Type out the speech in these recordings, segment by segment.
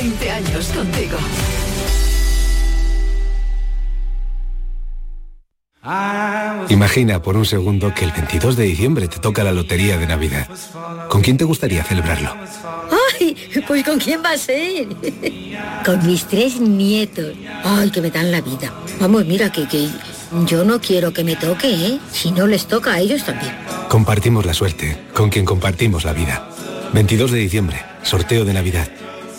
20 años contigo. Imagina por un segundo que el 22 de diciembre te toca la lotería de Navidad. ¿Con quién te gustaría celebrarlo? ¡Ay! Pues ¿con quién va a ser? Con mis tres nietos. ¡Ay, que me dan la vida! Vamos, mira, que, que yo no quiero que me toque, ¿eh? Si no les toca a ellos también. Compartimos la suerte, con quien compartimos la vida. 22 de diciembre, sorteo de Navidad.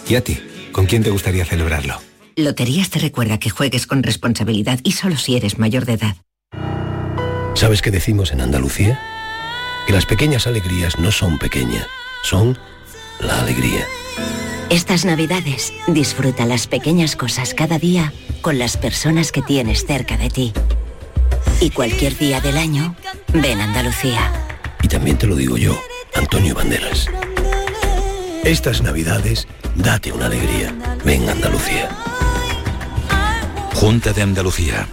¿Y a ti? ¿Con quién te gustaría celebrarlo? Loterías te recuerda que juegues con responsabilidad y solo si eres mayor de edad. ¿Sabes qué decimos en Andalucía? Que las pequeñas alegrías no son pequeñas, son la alegría. Estas navidades disfruta las pequeñas cosas cada día con las personas que tienes cerca de ti. Y cualquier día del año, ven Andalucía. Y también te lo digo yo, Antonio Banderas. Estas navidades, date una alegría. Ven Andalucía. Junta de Andalucía.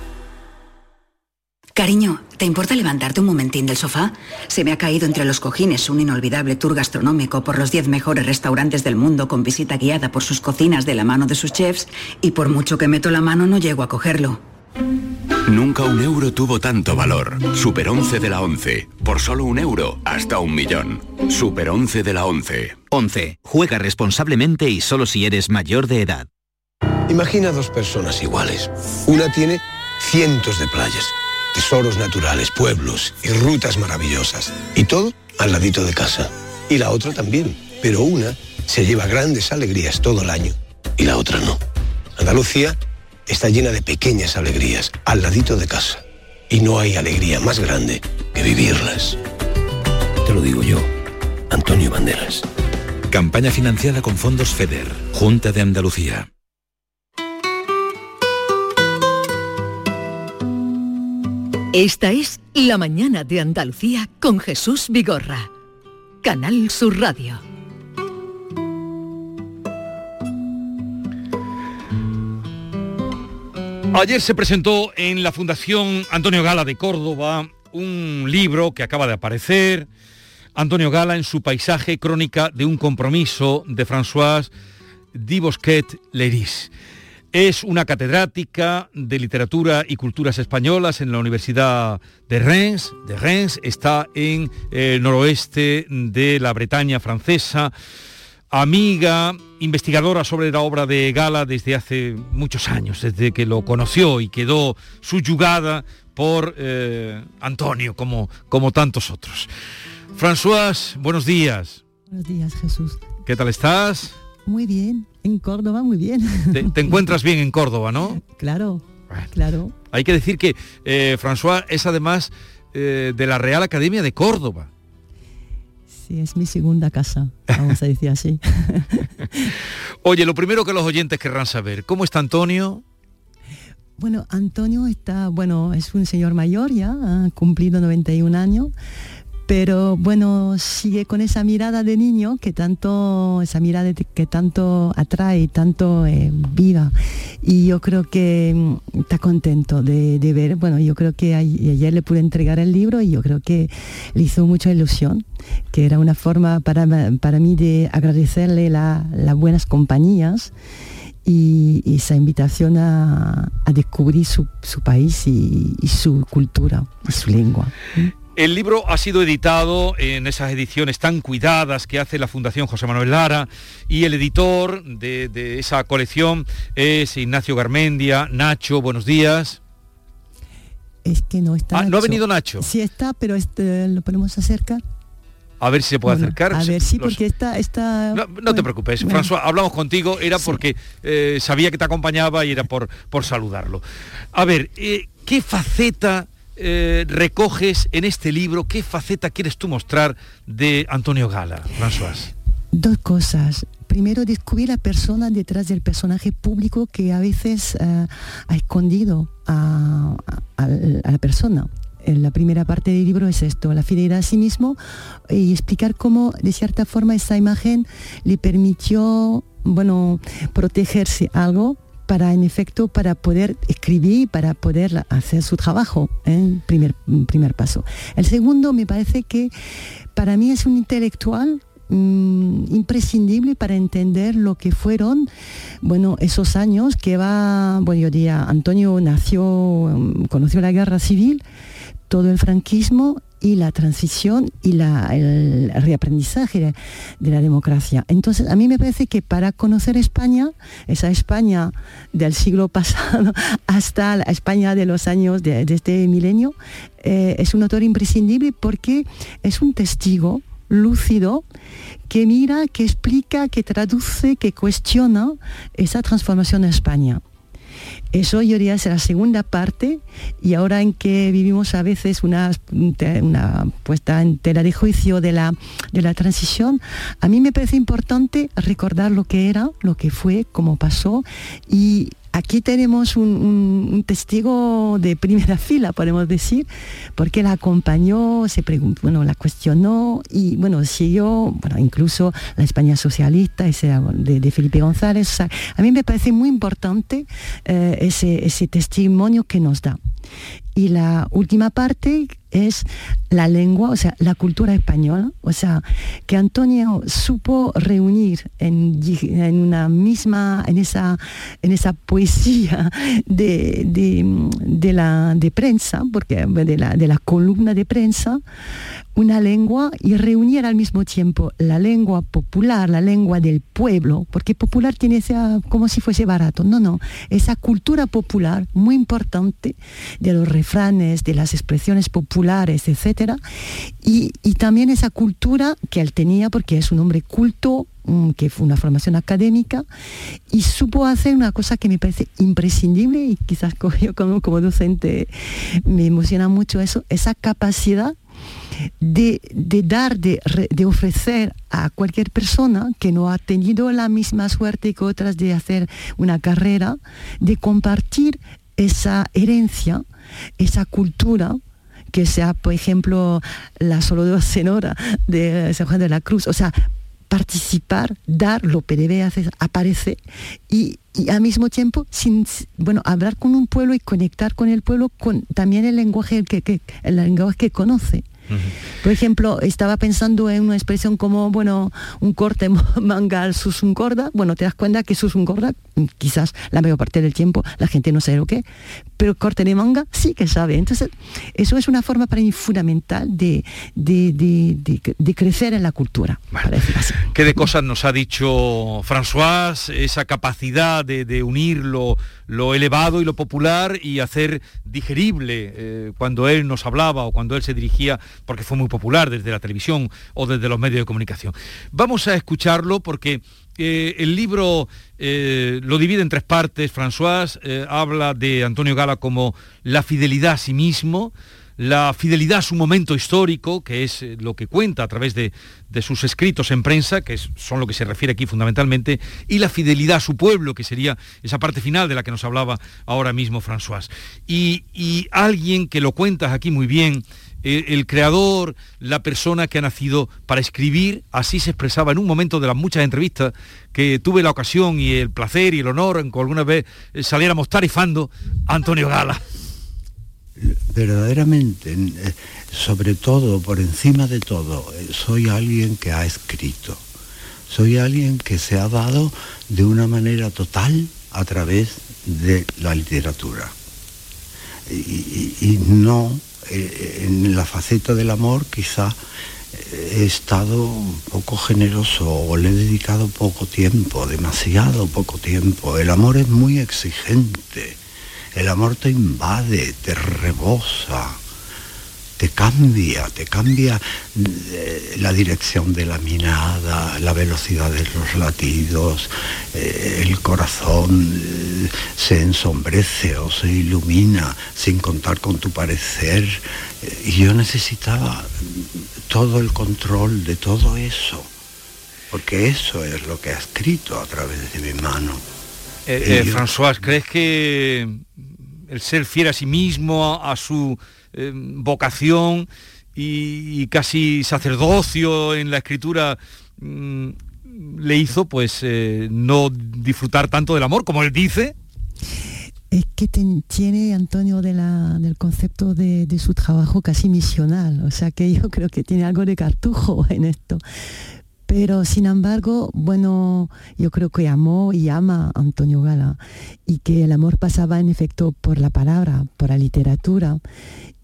Cariño, ¿te importa levantarte un momentín del sofá? Se me ha caído entre los cojines un inolvidable tour gastronómico por los 10 mejores restaurantes del mundo con visita guiada por sus cocinas de la mano de sus chefs y por mucho que meto la mano no llego a cogerlo. Nunca un euro tuvo tanto valor. Super 11 de la 11. Por solo un euro, hasta un millón. Super 11 de la 11. 11. Juega responsablemente y solo si eres mayor de edad. Imagina dos personas iguales. Una tiene cientos de playas, tesoros naturales, pueblos y rutas maravillosas. Y todo al ladito de casa. Y la otra también. Pero una se lleva grandes alegrías todo el año y la otra no. Andalucía está llena de pequeñas alegrías al ladito de casa. Y no hay alegría más grande que vivirlas. Te lo digo yo, Antonio Banderas. Campaña financiada con fondos FEDER. Junta de Andalucía. Esta es La Mañana de Andalucía con Jesús Vigorra. Canal Sur Radio. Ayer se presentó en la Fundación Antonio Gala de Córdoba un libro que acaba de aparecer, Antonio Gala en su paisaje crónica de un compromiso de François Dibosquet Leris. Es una catedrática de literatura y culturas españolas en la Universidad de Reims. De Reims está en el noroeste de la Bretaña francesa amiga, investigadora sobre la obra de Gala desde hace muchos años, desde que lo conoció y quedó subyugada por eh, Antonio, como, como tantos otros. François, buenos días. Buenos días, Jesús. ¿Qué tal estás? Muy bien, en Córdoba muy bien. Te, te encuentras bien en Córdoba, ¿no? Claro, claro. Hay que decir que eh, François es además eh, de la Real Academia de Córdoba. Sí, es mi segunda casa, vamos a decir así. Oye, lo primero que los oyentes querrán saber, ¿cómo está Antonio? Bueno, Antonio está, bueno, es un señor mayor ya, ha cumplido 91 años, pero bueno, sigue con esa mirada de niño que tanto, esa mirada que tanto atrae, tanto eh, viva. Y yo creo que mm, está contento de, de, ver, bueno, yo creo que ayer le pude entregar el libro y yo creo que le hizo mucha ilusión, que era una forma para, para mí de agradecerle las la buenas compañías. Y esa invitación a, a descubrir su, su país y, y, su cultura y su lengua. El libro ha sido editado en esas ediciones tan cuidadas que hace la Fundación José Manuel Lara y el editor de, de esa colección es Ignacio Garmendia. Nacho, buenos días. Es que no está. Ah, Nacho. ¿no ha venido Nacho? Sí está, pero este, lo podemos acercar. A ver si se puede bueno, acercar. A ver, sí, porque está... está no, no bueno, te preocupes, bueno. François, hablamos contigo, era porque eh, sabía que te acompañaba y era por, por saludarlo. A ver, eh, ¿qué faceta eh, recoges en este libro? ¿Qué faceta quieres tú mostrar de Antonio Gala, François? Dos cosas. Primero, descubrir la persona detrás del personaje público que a veces eh, ha escondido a, la persona. En la primera parte del libro es esto, la fidelidad a sí mismo y explicar cómo, de cierta forma, esa imagen le permitió, bueno, protegerse algo para, en efecto, para poder escribir, para poder hacer su trabajo, ¿eh? primer, primer paso. El segundo, me parece que para mí es un intelectual Mm, imprescindible para entender lo que fueron, bueno, esos años que va, bueno, yo diría, Antonio nació, mm, conoció la guerra civil, todo el franquismo y la transición y la, el reaprendizaje de, la democracia. Entonces, a mí me parece que para conocer España, esa España del siglo pasado hasta la España de los años de, este milenio, eh, es un autor imprescindible porque es un testigo lúcido que mira, que explica, que traduce, que cuestiona esa transformación en España. Eso yo diría es la segunda parte. Y ahora en que vivimos a veces una, una puesta en tela de juicio de la, de la transición, a mí me parece importante recordar lo que era, lo que fue, cómo pasó. Y aquí tenemos un, testigo de primera fila, podemos decir, porque la acompañó, se preguntó, bueno, la cuestionó y bueno, siguió, bueno, incluso la España socialista, ese de, Felipe González. a mí me parece muy importante eh, ese, ese testimonio que nos da. Y la última parte es la lengua, o sea, la cultura española, o sea, que Antonio supo reunir en, una misma, en esa, en esa poesía de, la de prensa, porque de la, de la columna de prensa, una lengua y reunir al mismo tiempo la lengua popular, la lengua del pueblo, porque popular tiene como si fuese barato, no, no, esa cultura popular muy importante de los refranes, de las expresiones populares, etc. Y, también esa cultura que él tenía, porque es un hombre culto, mm, que fue una formación académica, y supo hacer una cosa que me parece imprescindible, y quizás yo como, como docente me emociona mucho eso, esa capacidad de, dar, de, ofrecer a cualquier persona que no ha tenido la misma suerte que otras de hacer una carrera, de compartir esa herencia, esa cultura que sea, por ejemplo, la solo de de San Juan de la Cruz. O sea, participar, dar lo que hacer, aparece y, al mismo tiempo sin bueno hablar con un pueblo y conectar con el pueblo con también el lenguaje que el lenguaje que conoce. Por ejemplo, estaba pensando en una expresión como, bueno, un corte manga al gorda. Bueno, te das cuenta que gorda, quizás la mayor parte del tiempo la gente no sabe lo que, pero corte de manga sí que sabe. Entonces, eso es una forma para mí fundamental de, de, crecer en la cultura. ¿Qué de cosas nos ha dicho François? Esa capacidad de, unir lo, elevado y lo popular y hacer digerible eh, cuando él nos hablaba o cuando él se dirigía porque fue muy popular desde la televisión o desde los medios de comunicación. Vamos a escucharlo porque eh, el libro eh, lo divide en tres partes. François eh, habla de Antonio Gala como la fidelidad a sí mismo, la fidelidad a su momento histórico, que es lo que cuenta a través de, sus escritos en prensa, que son lo que se refiere aquí fundamentalmente, y la fidelidad a su pueblo, que sería esa parte final de la que nos hablaba ahora mismo François. Y alguien que lo cuentas aquí muy bien, el, creador, la persona que ha nacido para escribir, así se expresaba en un momento de las muchas entrevistas que tuve la ocasión y el placer y el honor en que alguna vez eh, saliéramos tarifando Antonio Gala. Verdaderamente, eh, sobre todo, por encima de todo, eh, soy alguien que ha escrito. Soy alguien que se ha dado de una manera total a través de la literatura. y no eh, en la faceta del amor quizá he estado poco generoso o le he dedicado poco tiempo, demasiado poco tiempo. El amor es muy exigente, el amor te invade, te rebosa te cambia, te cambia eh, la dirección de la mirada, la velocidad de los latidos, eh, el corazón eh, se ensombrece o se ilumina sin contar con tu parecer. y yo necesitaba todo el control de todo eso. porque eso es lo que ha escrito a través de mi mano. Eh, eh, François, ¿crees que el ser fiel a sí mismo, a, su eh, vocación y, casi sacerdocio en la escritura mm, le hizo pues no disfrutar tanto del amor como él dice? es que tiene Antonio del concepto de, su trabajo casi misional, o sea que yo creo que tiene algo de cartujo en esto. Pero sin embargo, bueno, yo creo que amó y ama a Antonio Gala y que el amor pasaba en efecto por la palabra, por la literatura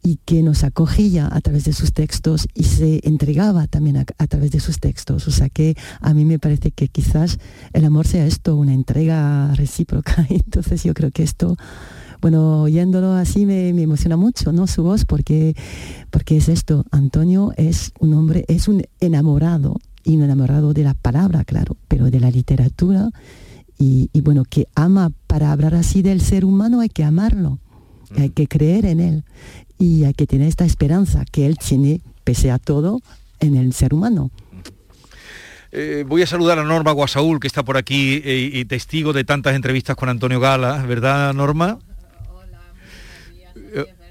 y que nos acogía a través de sus textos y se entregaba también a, través de sus textos. O sea que a mí me parece que quizás el amor sea esto, una entrega recíproca. Entonces yo creo que esto, bueno, oyéndolo así me, emociona mucho, ¿no? Su voz, porque, porque es esto, Antonio es un hombre, es un enamorado, y un enamorado de la palabra, claro, pero de la literatura. Y, y bueno, que ama, para hablar así del ser humano hay que amarlo, hay que creer en él y hay que tener esta esperanza que él tiene, pese a todo, en el ser humano. Eh, voy a saludar a Norma Guasaúl, que está por aquí eh, y testigo de tantas entrevistas con Antonio Gala, ¿verdad, Norma?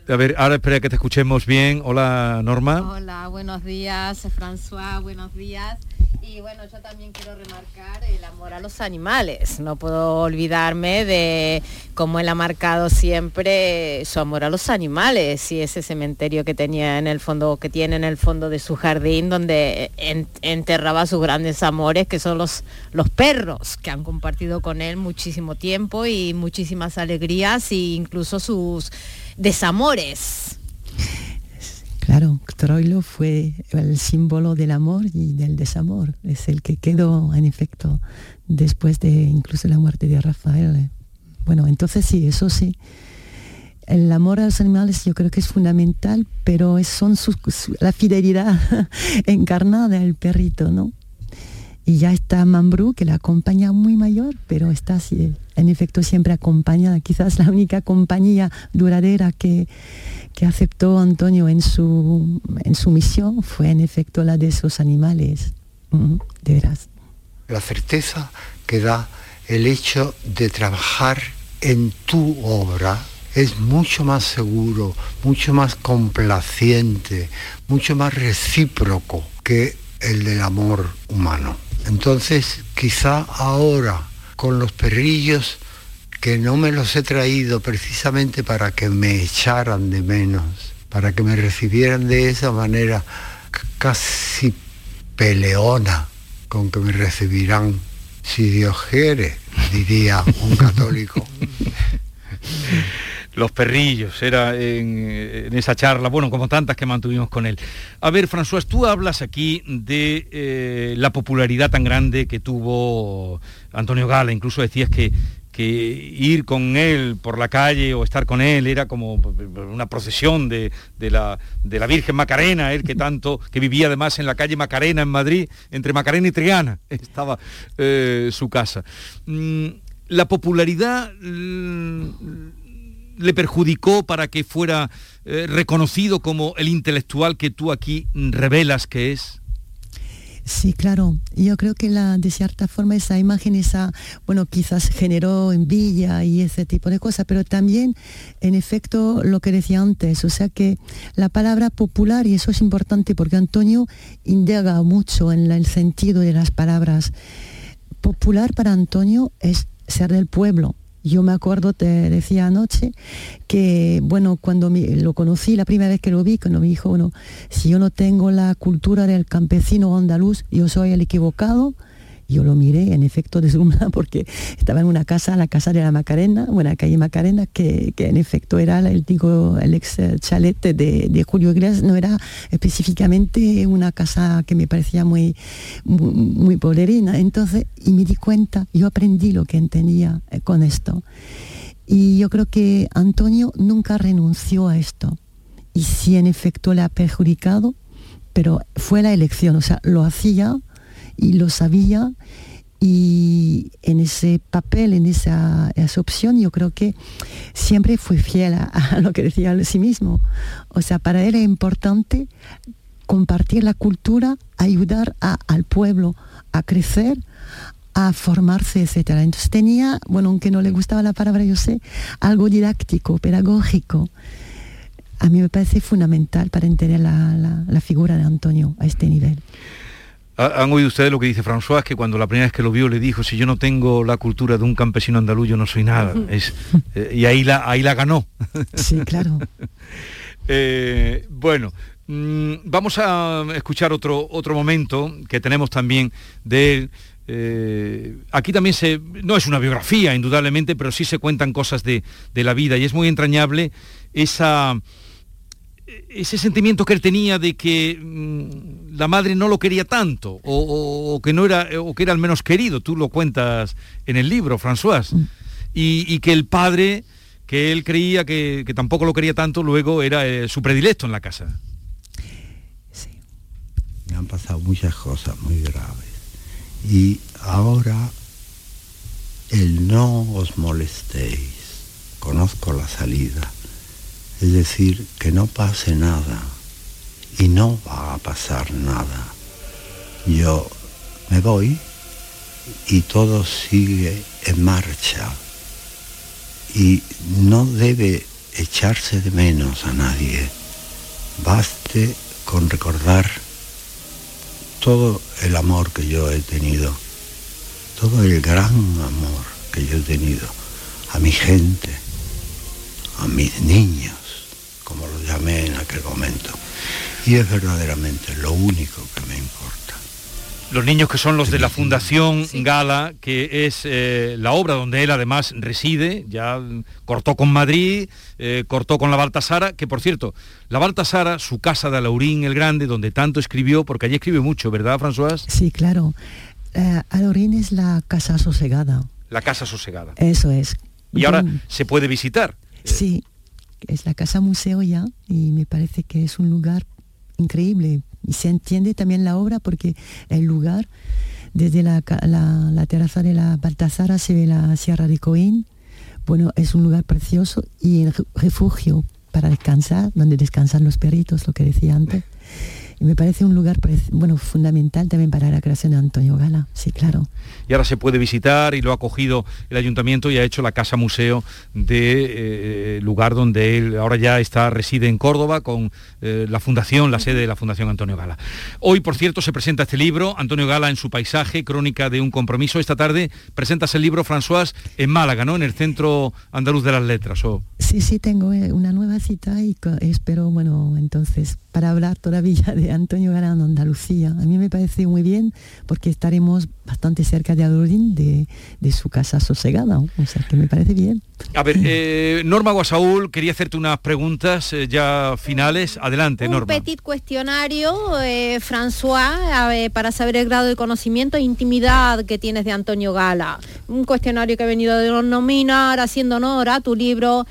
A ver, ahora espera que te escuchemos bien. Hola, Norma. Hola, buenos días, François, buenos días. Y bueno, yo también quiero remarcar el amor a los animales. No puedo olvidarme de cómo él ha marcado siempre su amor a los animales y ese cementerio que tenía en el fondo, que tiene en el fondo de su jardín, donde enterraba sus grandes amores, que son los, los perros, que han compartido con él muchísimo tiempo y muchísimas alegrías e incluso sus desamores. Claro, Troilo fue el símbolo del amor y del desamor. Es el que quedó, en efecto, después de incluso la muerte de Rafael. Bueno, entonces sí, eso sí. El amor a los animales yo creo que es fundamental, pero son la fidelidad encarnada del perrito, ¿no? Y ya está Mambrú, que la acompaña muy mayor, pero está en efecto siempre acompañada. Quizás la única compañía duradera que, que aceptó Antonio en su, en su misión fue en efecto la de esos animales. de veras. La certeza que da el hecho de trabajar en tu obra es mucho más seguro, mucho más complaciente, mucho más recíproco que el del amor humano. Entonces, quizá ahora, con los perrillos, que no me los he traído precisamente para que me echaran de menos, para que me recibieran de esa manera casi peleona con que me recibirán, si Dios quiere, diría un católico. los perrillos, era en, esa charla, bueno, como tantas que mantuvimos con él. A ver, François, tú hablas aquí de eh, la popularidad tan grande que tuvo Antonio Gala, incluso decías que, que ir con él por la calle o estar con él era como una procesión de, la, de la, Virgen Macarena, él que tanto, que vivía además en la calle Macarena en Madrid, entre Macarena y Triana, estaba eh, su casa. Mm, la popularidad le perjudicó para que fuera eh, reconocido como el intelectual que tú aquí revelas que es? Sí, claro. Yo creo que la, de cierta forma esa imagen, esa, bueno, quizás generó envidia y ese tipo de cosas, pero también, en efecto, lo que decía antes, o sea que la palabra popular, y eso es importante porque Antonio indaga mucho en el sentido de las palabras. Popular para Antonio es ser del pueblo, yo me acuerdo, te decía anoche, que bueno, cuando lo conocí, la primera vez que lo vi, cuando me dijo, bueno, si yo no tengo la cultura del campesino andaluz, yo soy el equivocado, yo lo miré en efecto deslumbrado porque estaba en una casa, la casa de la Macarena, buena calle Macarena, que, en efecto era el, digo, el ex chalet de, Julio Iglesias, no era específicamente una casa que me parecía muy, muy, poderina. Entonces, y me di cuenta, yo aprendí lo que entendía eh, con esto. Y yo creo que Antonio nunca renunció a esto. Y sí, en efecto, le ha perjudicado, pero fue la elección, o sea, lo hacía y lo sabía y en ese papel, en esa, opción, yo creo que siempre fue fiel a, lo que decía a sí mismo. O sea, para él es importante compartir la cultura, ayudar al pueblo a crecer, a formarse, etcétera. Entonces tenía, bueno, aunque no le gustaba la palabra, yo sé, algo didáctico, pedagógico. A mí me parece fundamental para entender la, figura de Antonio a este nivel. ¿Han oído ustedes lo que dice François? Que cuando la primera vez que lo vio le dijo, si yo no tengo la cultura de un campesino andaluz, yo no soy nada. Es, eh, y ahí la, ahí la ganó. Sí, claro. Eh, bueno, mm, vamos a escuchar otro, otro momento que tenemos también de él. Eh, aquí también se, no es una biografía, indudablemente, pero sí se cuentan cosas de, la vida y es muy entrañable esa, ese sentimiento que él tenía de que mm, la madre no lo quería tanto o, que no era o que era al menos querido. Tú lo cuentas en el libro, François, mm. y, que el padre que él creía que, tampoco lo quería tanto, luego era eh, su predilecto en la casa. Sí. Me han pasado muchas cosas muy graves y ahora el no os molestéis, conozco la salida, es decir, que no pase nada y no va a pasar nada. Yo me voy y todo sigue en marcha y no debe echarse de menos a nadie. Baste con recordar todo el amor que yo he tenido, todo el gran amor que yo he tenido a mi gente, a mis niños, como lo llamé en aquel momento. Y es verdaderamente lo único que me importa. Los niños que son los de la Fundación Gala, que es eh, la obra donde él además reside, ya cortó con Madrid, eh, cortó con la Baltasara, que por cierto, la Baltasara, su casa de Alaurín el Grande, donde tanto escribió, porque allí escribe mucho, ¿verdad, François? Sí, claro. Eh, Alaurín es la casa sosegada. La casa sosegada. Eso es. Y ahora se puede visitar. Sí, es la casa museo ya y me parece que es un lugar increíble y se entiende también la obra porque el lugar, desde la, terraza de la Baltasara se ve la Sierra de Coín. Bueno, es un lugar precioso y el refugio para descansar, donde descansan los perritos, lo que decía antes me parece un lugar bueno, fundamental también para la creación de Antonio Gala, sí, claro. Y ahora se puede visitar y lo ha acogido el ayuntamiento y ha hecho la casa museo de eh, lugar donde él ahora ya está, reside en Córdoba con eh, la fundación, la sede de la Fundación Antonio Gala. Hoy, por cierto, se presenta este libro, Antonio Gala en su paisaje, crónica de un compromiso. Esta tarde presentas el libro, François, en Málaga, ¿no? En el Centro Andaluz de las Letras. ¿o? Sí, sí, tengo eh, una nueva cita y espero, bueno, entonces, para hablar todavía de Antonio Galán, Andalucía. A mí me parece muy bien porque estaremos bastante cerca de Adorín, de, su casa sosegada. O sea, que me parece bien. A ver, eh, Norma Guasaúl, quería hacerte unas preguntas eh, ya finales. Adelante, Norma. Un petit cuestionario, eh, François, para saber el grado de conocimiento e intimidad que tienes de Antonio Gala. Un cuestionario que he venido a denominar, haciendo honor a tu libro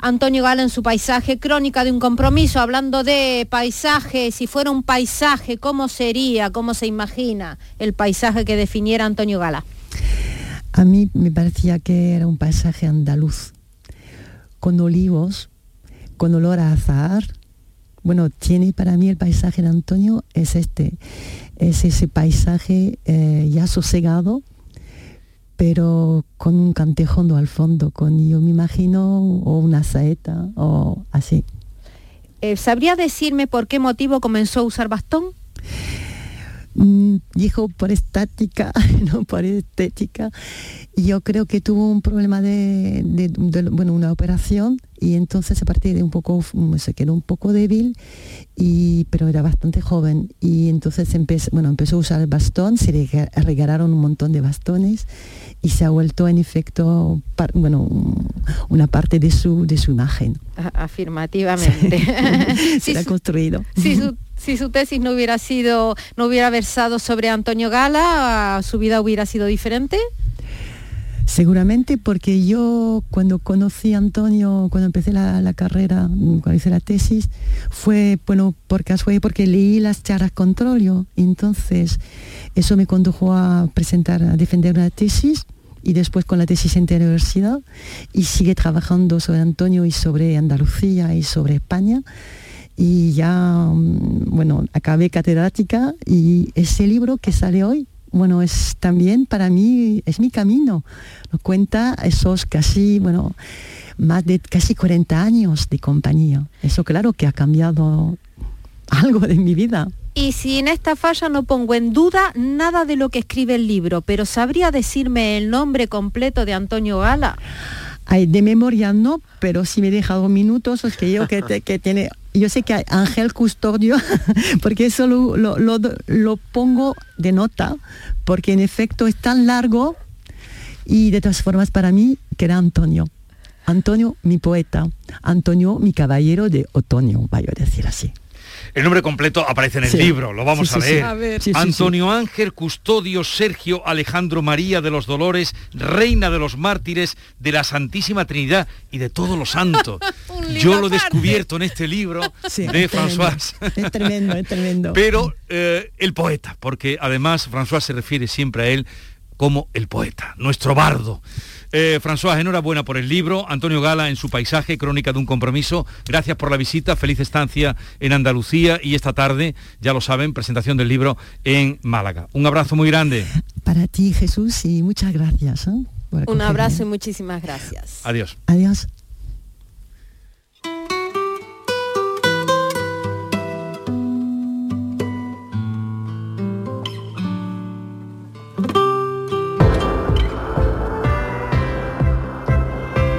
Antonio Gala en su paisaje, crónica de un compromiso, hablando de paisaje, si fuera un paisaje, ¿cómo sería, cómo se imagina el paisaje que definiera Antonio Gala? A mí me parecía que era un paisaje andaluz, con olivos, con olor a azahar. Bueno, tiene para mí el paisaje de Antonio, es este, es ese paisaje eh, ya sosegado, pero con un cantejondo al fondo, con yo me imagino, o una saeta, o así. Eh, ¿Sabría decirme por qué motivo comenzó a usar bastón? Mm, dijo por estática, no por estética. Yo creo que tuvo un problema de, bueno, una operación y entonces a partir de un poco, se quedó un poco débil, y, pero era bastante joven y entonces empezó, bueno, empezó a usar el bastón, se le regalaron un montón de bastones y se ha vuelto en efecto, bueno, una parte de su, de su imagen. Afirmativamente. se ha construido. Si su, si su tesis no hubiera sido, no hubiera versado sobre Antonio Gala, ¿su vida hubiera sido diferente? Seguramente porque yo cuando conocí a Antonio, cuando empecé la, carrera, cuando hice la tesis, fue bueno por casualidad porque leí las charlas con Trollio. Entonces eso me condujo a presentar, a defender una tesis y después con la tesis en la universidad y sigue trabajando sobre Antonio y sobre Andalucía y sobre España y ya, mm, bueno, acabé catedrática y ese libro que sale hoy, bueno, es también para mí, es mi camino. Nos cuenta esos casi, bueno, más de casi 40 años de compañía. Eso claro que ha cambiado algo de mi vida. Y si en esta falla no pongo en duda nada de lo que escribe el libro, pero ¿sabría decirme el nombre completo de Antonio Gala? Ay, de memoria no, pero si me deja dos minutos, es que yo que, que tiene, yo sé que hay Ángel Custodio, porque eso lo, lo, lo, pongo de nota, porque en efecto es tan largo y de todas formas para mí queda Antonio. Antonio, mi poeta. Antonio, mi caballero de otoño, vaya a decir así. El nombre completo aparece en el libro, lo vamos a, leer. Antonio Ángel Custodio Sergio Alejandro María de los Dolores, Reina de los Mártires de la Santísima Trinidad y de todos los santos. Yo lo he descubierto en este libro de François. Es tremendo, es tremendo. Pero eh, el poeta, porque además François se refiere siempre a él como el poeta, nuestro bardo. Eh, François, enhorabuena por el libro. Antonio Gala en su paisaje, Crónica de un compromiso. Gracias por la visita, feliz estancia en Andalucía y esta tarde, ya lo saben, presentación del libro en Málaga. Un abrazo muy grande. Para ti, Jesús, y muchas gracias. ¿eh? Un abrazo y muchísimas gracias. Adiós. Adiós.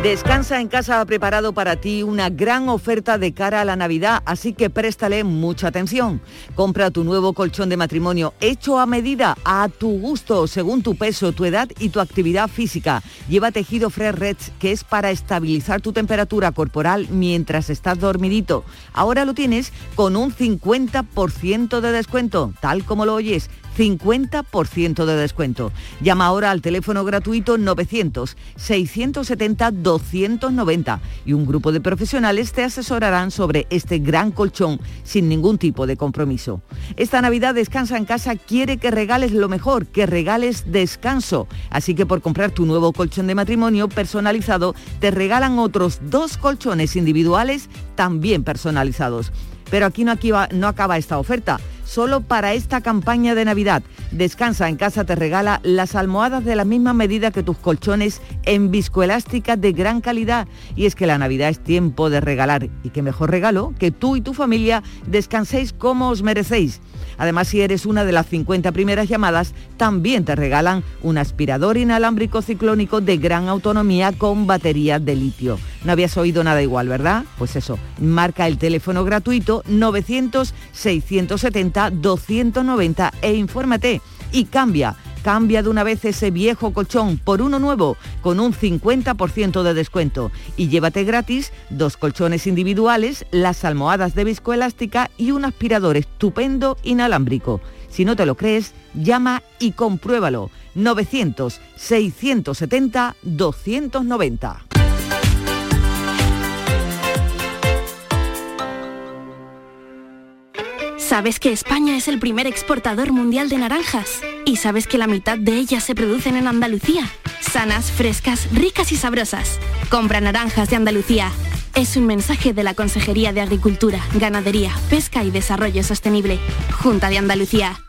Descansa en casa ha preparado para ti una gran oferta de cara a la Navidad, así que préstale mucha atención. Compra tu nuevo colchón de matrimonio hecho a medida, a tu gusto, según tu peso, tu edad y tu actividad física. Lleva tejido Fresh Reds, que es para estabilizar tu temperatura corporal mientras estás dormidito. Ahora lo tienes con un 50% de descuento, tal como lo oyes 50% de descuento. Llama ahora al teléfono gratuito 900-670-290 y un grupo de profesionales te asesorarán sobre este gran colchón sin ningún tipo de compromiso. Esta Navidad Descansa en Casa quiere que regales lo mejor, que regales descanso. Así que por comprar tu nuevo colchón de matrimonio personalizado, te regalan otros dos colchones individuales también personalizados. Pero aquí no, aquí no acaba esta oferta solo para esta campaña de Navidad. Descansa en casa te regala las almohadas de la misma medida que tus colchones en viscoelástica de gran calidad. Y es que la Navidad es tiempo de regalar. Y qué mejor regalo que tú y tu familia descanséis como os merecéis. Además, si eres una de las 50 primeras llamadas, también te regalan un aspirador inalámbrico ciclónico de gran autonomía con batería de litio. No habías oído nada igual, ¿verdad? Pues eso, marca el teléfono gratuito 900-670-290 e infórmate y cambia Cambia de una vez ese viejo colchón por uno nuevo con un 50% de descuento y llévate gratis dos colchones individuales, las almohadas de viscoelástica y un aspirador estupendo inalámbrico. Si no te lo crees, llama y compruébalo. 900 670 290. ¿Sabes que España es el primer exportador mundial de naranjas? ¿Y sabes que la mitad de ellas se producen en Andalucía? Sanas, frescas, ricas y sabrosas. Compra naranjas de Andalucía. Es un mensaje de la Consejería de Agricultura, Ganadería, Pesca y Desarrollo Sostenible. Junta de Andalucía.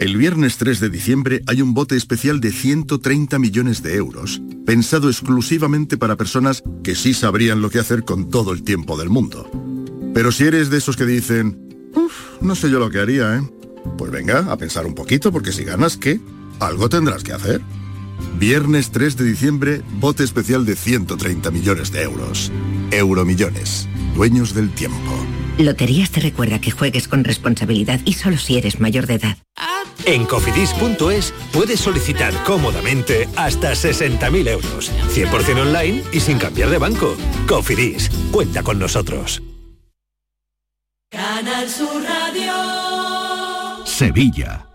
El viernes 3 de diciembre hay un bote especial de 130 millones de euros, pensado exclusivamente para personas que sí sabrían lo que hacer con todo el tiempo del mundo. Pero si eres de esos que dicen, uff, no sé yo lo que haría, ¿eh? Pues venga, a pensar un poquito, porque si ganas, ¿qué? Algo tendrás que hacer. Viernes 3 de diciembre, bote especial de 130 millones de euros. Euromillones, dueños del tiempo. Loterías te recuerda que juegues con responsabilidad y solo si eres mayor de edad. En cofidis.es puedes solicitar cómodamente hasta 60.000 euros, 100% online y sin cambiar de banco. Cofidis, cuenta con nosotros. Canal Sur Radio. Sevilla.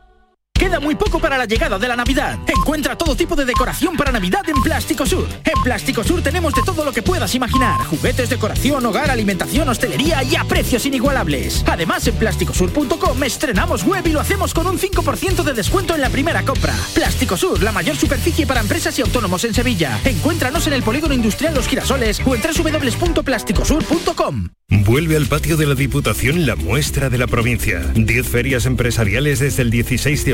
Queda muy poco para la llegada de la Navidad. Encuentra todo tipo de decoración para Navidad en Plástico Sur. En Plástico Sur tenemos de todo lo que puedas imaginar. Juguetes, decoración, hogar, alimentación, hostelería y a precios inigualables. Además, en plásticosur.com estrenamos web y lo hacemos con un 5% de descuento en la primera compra. Plástico Sur, la mayor superficie para empresas y autónomos en Sevilla. Encuéntranos en el Polígono Industrial Los Girasoles o en www.plásticosur.com. Vuelve al patio de la Diputación la muestra de la provincia. 10 ferias empresariales desde el 16 de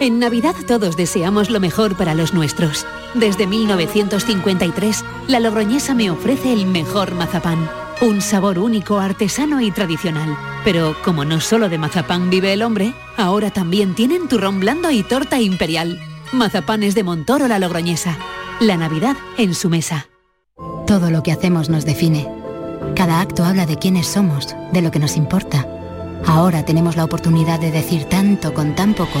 En Navidad todos deseamos lo mejor para los nuestros. Desde 1953, la Logroñesa me ofrece el mejor mazapán. Un sabor único, artesano y tradicional. Pero como no solo de mazapán vive el hombre, ahora también tienen turrón blando y torta imperial. Mazapanes de Montoro la Logroñesa. La Navidad en su mesa. Todo lo que hacemos nos define. Cada acto habla de quiénes somos, de lo que nos importa. Ahora tenemos la oportunidad de decir tanto con tan poco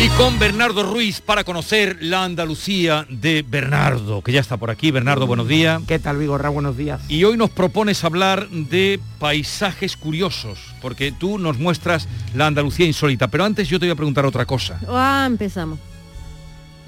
Y con Bernardo Ruiz para conocer la Andalucía de Bernardo, que ya está por aquí. Bernardo, buenos días. ¿Qué tal, Vigorra? Buenos días. Y hoy nos propones hablar de paisajes curiosos, porque tú nos muestras la Andalucía insólita. Pero antes yo te voy a preguntar otra cosa. Ah, empezamos.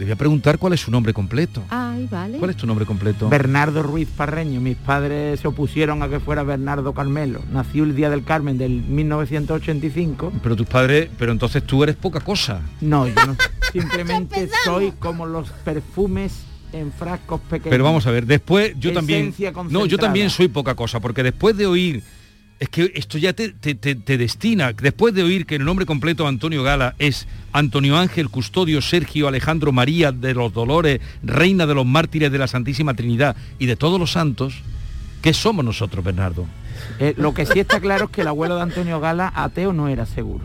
Te voy a preguntar cuál es su nombre completo. Ay, vale. ¿Cuál es tu nombre completo? Bernardo Ruiz Parreño. Mis padres se opusieron a que fuera Bernardo Carmelo. Nació el día del Carmen del 1985. Pero tus padres, pero entonces tú eres poca cosa. No, yo no. Simplemente soy como los perfumes en frascos pequeños. Pero vamos a ver, después yo también... No, yo también soy poca cosa, porque después de oír... Es que esto ya te, te- te- te destina. Después de oír que el nombre completo de Antonio Gala es Antonio Ángel Custodio Sergio Alejandro María de los Dolores, Reina de los Mártires de la Santísima Trinidad y de todos los santos, ¿qué somos nosotros, Bernardo? Eh, lo que sí está claro es que el abuelo de Antonio Gala ateo no era seguro.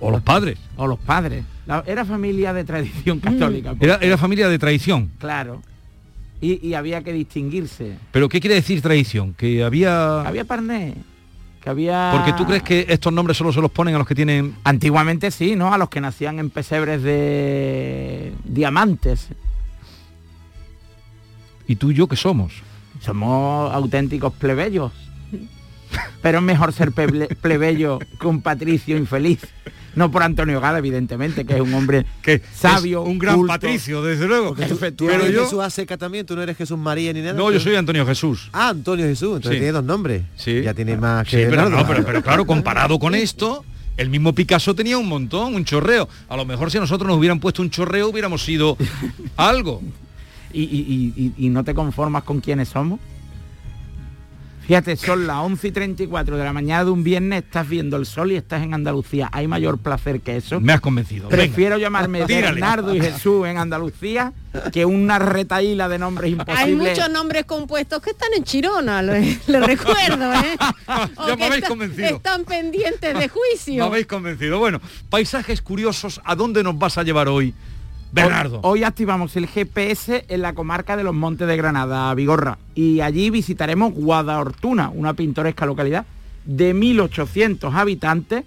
O los padres. O los padres. La- era familia de tradición católica. Era, era familia de tradición. Claro. Y, y había que distinguirse. ¿Pero qué quiere decir tradición? Que había... Había parné. Que había... Porque tú crees que estos nombres solo se los ponen a los que tienen... Antiguamente sí, ¿no? A los que nacían en pesebres de diamantes. ¿Y tú y yo qué somos? Somos auténticos plebeyos. Pero es mejor ser peble- plebeyo que un patricio infeliz. No por Antonio Gala, evidentemente, que es un hombre sabio, un gran culto. patricio, desde luego. ¿Tú Pero eres yo... Jesús Aseca también? ¿Tú no eres Jesús María ni nada? No, yo soy Antonio Jesús. Ah, Antonio Jesús, entonces Sí. tiene dos nombres. Sí. Ya tiene más Sí, que pero, no, pero, pero claro, comparado con esto, el mismo Picasso tenía un montón, un chorreo. A lo mejor si a nosotros nos hubieran puesto un chorreo hubiéramos sido algo. ¿Y, y- y- y- y no te conformas con quiénes somos? Fíjate, son las 11 y 34 de la mañana de un viernes, estás viendo el sol y estás en Andalucía. ¿Hay mayor placer que eso? Me has convencido. venga. Prefiero llamarme Tírale. Bernardo y Jesús en Andalucía que una retaíla de nombres Hay imposibles. muchos nombres compuestos que están en Chirona, lo, lo recuerdo, ¿eh? O Ya me habéis está- convencido. Están pendientes de Me juicio. habéis convencido. Bueno, paisajes curiosos, ¿a dónde nos vas a llevar hoy? Bernardo. Hoy, activamos el GPS en la comarca de los Montes de Granada, Vigorra, y allí visitaremos Guadahortuna, una pintoresca localidad de 1.800 habitantes,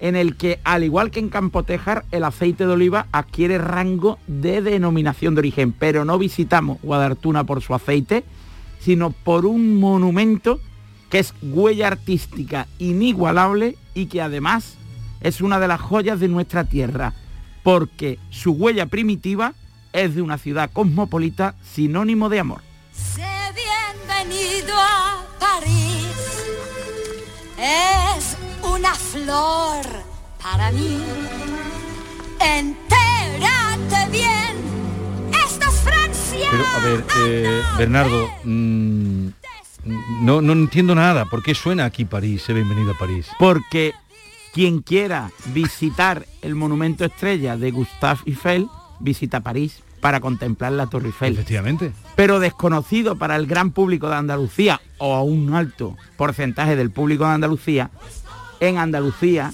en el que, al igual que en Campotejar, el aceite de oliva adquiere rango de denominación de origen, pero no visitamos Guadahortuna por su aceite, sino por un monumento que es huella artística inigualable y que además es una de las joyas de nuestra tierra, porque su huella primitiva es de una ciudad cosmopolita sinónimo de amor. Sé bienvenido a París. Es una flor para mí. Entérate bien. Esto es Francia. Pero, a ver, eh, Bernardo, mm, no, no entiendo nada. ¿Por qué suena aquí París? He bienvenido a París. Porque quien quiera visitar el monumento estrella de Gustave Eiffel, visita París para contemplar la Torre Eiffel. Efectivamente. Pero desconocido para el gran público de Andalucía o a un alto porcentaje del público de Andalucía, en Andalucía,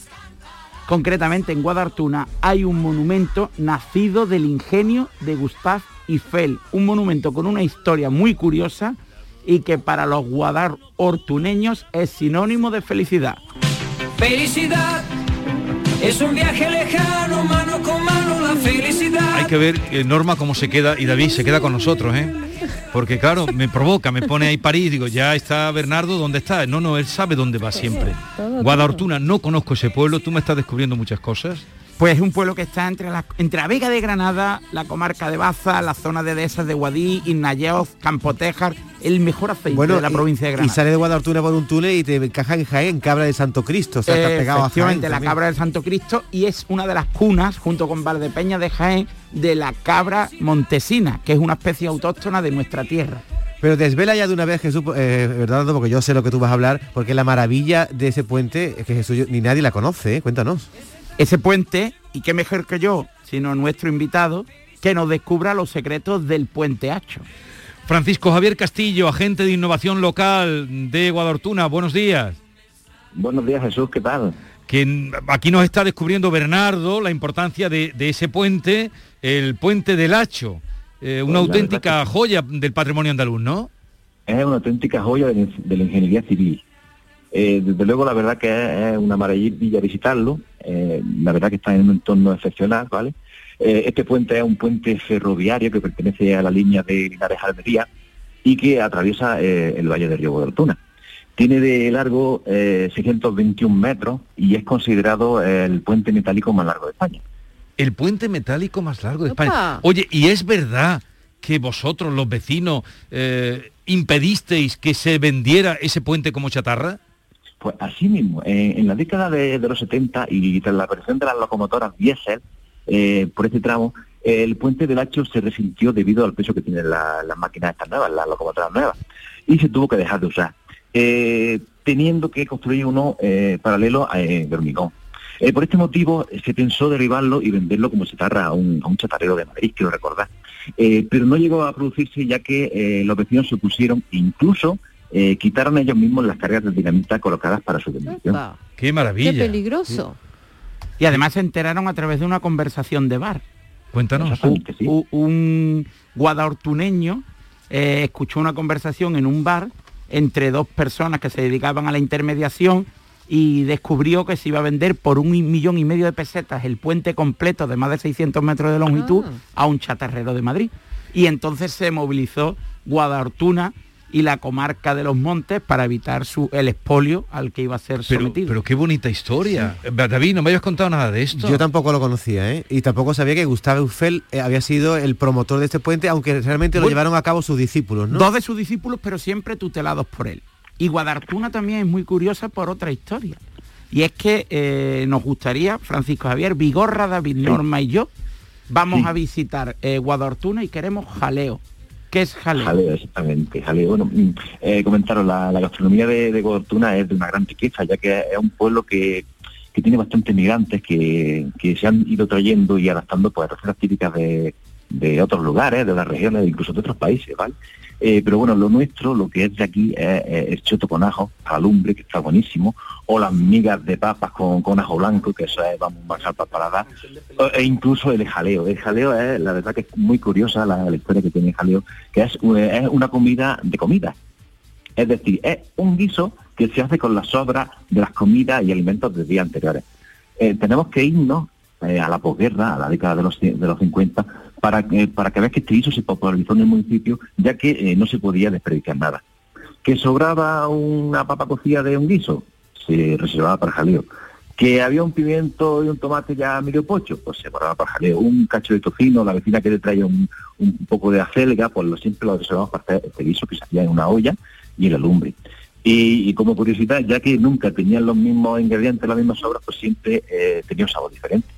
concretamente en Guadartuna, hay un monumento nacido del ingenio de Gustave Eiffel, un monumento con una historia muy curiosa y que para los guadarortuneños es sinónimo de felicidad. Felicidad es un viaje lejano, mano con mano, la felicidad. Hay que ver, eh, Norma, cómo se queda, y David se queda con nosotros, ¿eh? Porque claro, me provoca, me pone ahí París, digo, ya está Bernardo, ¿dónde está? No, no, él sabe dónde va siempre. Guadalhortuna, no conozco ese pueblo, tú me estás descubriendo muchas cosas. Pues es un pueblo que está entre la, entre la Vega de Granada, la comarca de Baza, la zona de dehesas de Guadí, Innayeoz, Campotejar, el mejor aceite de la y- provincia de Y Granada. sale de Guadalhortuna por un túnel y te encaja en Jaén, Cabra de Santo Cristo. O sea, pegado a Jaén la cabra del Santo Cristo y es una de las cunas, junto con Valdepeña de Jaén, de la cabra montesina, que es una especie autóctona de nuestra tierra. Pero desvela ya de una vez, Jesús, eh, Bernardo, porque yo sé lo que tú vas a hablar, porque la maravilla de ese puente es que Jesús yo- ni nadie la conoce, ¿eh? cuéntanos. Ese puente, y qué mejor que yo, sino nuestro invitado, que nos descubra los secretos del puente Hacho. Francisco Javier Castillo, agente de innovación local de Guadalhortuna, buenos días. Buenos días Jesús, ¿qué tal? Que aquí nos está descubriendo Bernardo la importancia de, de ese puente, el puente del Hacho, eh, una Pues auténtica joya del patrimonio andaluz, ¿no? Es una auténtica joya de la ingeniería civil. Eh, desde luego la verdad que es, es una maravilla visitarlo, eh, la verdad que está en un entorno excepcional, ¿vale? Eh, este puente es un puente ferroviario que pertenece a la línea de Linares Almería y que atraviesa eh, el Valle de Río Guadaltuna. Tiene de largo eh, 621 metros y es considerado el puente metálico más largo de España. El puente metálico más largo de España. ¡Opa! Oye, ¿y es verdad que vosotros, los vecinos, eh, impedisteis que se vendiera ese puente como chatarra? Pues así mismo, eh, en la década de, los 70 y tras la aparición de las locomotoras diésel, eh, por este tramo, el puente del Hacho se resintió debido al peso que tienen la- las máquinas estas nuevas, las locomotoras nuevas, y se tuvo que dejar de usar, eh, teniendo que construir uno eh, paralelo a, eh, hormigón. Por este motivo se pensó derribarlo y venderlo como chatarra a un, a un chatarrero de Madrid, quiero recordar. Pero no llegó a producirse ya que los vecinos se opusieron incluso eh, quitaron ellos mismos las cargas de dinamita colocadas para su demolición. Qué maravilla. Qué peligroso. Y además se enteraron a través de una conversación de bar. Cuéntanos. Un, un guadalhortuneño eh, escuchó una conversación en un bar entre dos personas que se dedicaban a la intermediación y descubrió que se iba a vender por un millón y medio de pesetas el puente completo de más de 600 metros de longitud a un chatarrero de Madrid. Y entonces se movilizó Guadalhortuna y la comarca de los montes para evitar su, el expolio al que iba a ser sometido. pero qué bonita historia. Eh, David, no me habías contado nada de esto. Yo tampoco lo conocía, ¿eh? Y tampoco sabía que Gustave Eiffel eh, había sido el promotor de este puente, aunque realmente lo Bueno, llevaron a cabo sus discípulos, ¿no? Dos de sus discípulos, pero siempre tutelados por él. Y Guadartuna también es muy curiosa por otra historia. Y es que eh, nos gustaría, Francisco Javier, Vigorra, David Norma y yo, vamos Sí. a visitar eh, Guadartuna y queremos jaleo. ¿Qué es jaleo? Jaleo, exactamente, jaleo. Bueno, mm, eh, comentaros, la, gastronomía de, de Guadaltuna es de una gran riqueza, ya que es un pueblo que, que tiene bastantes migrantes que, que se han ido trayendo y adaptando pues, a recetas típicas de, de otros lugares, de otras regiones, incluso de otros países, ¿vale? Eh, pero bueno, lo nuestro, lo que es de aquí, es, es choto con ajo, a la lumbre, que está buenísimo, o las migas de papas con, con ajo blanco, que eso es, vamos, más al paladar, e incluso el jaleo. El jaleo es, la verdad que es muy curiosa la, historia que tiene el jaleo, que es, eh, es una comida de comida. Es decir, es un guiso que se hace con las sobras de las comidas y alimentos de días anteriores. Eh, tenemos que irnos a la posguerra, a la década de los, de los 50, para, que- para que veas que este guiso se popularizó en el municipio, ya que eh, no se podía desperdiciar nada. Que sobraba una papa cocida de un guiso, se reservaba para jaleo. Que había un pimiento y un tomate ya medio pocho, pues se guardaba para jaleo. Un cacho de tocino, la vecina que le traía un, un poco de acelga, pues lo siempre lo reservamos para este guiso que se hacía en una olla y en la lumbre. Y, como curiosidad, ya que nunca tenían los mismos ingredientes, las mismas sobras, pues siempre eh, tenía un sabor diferente.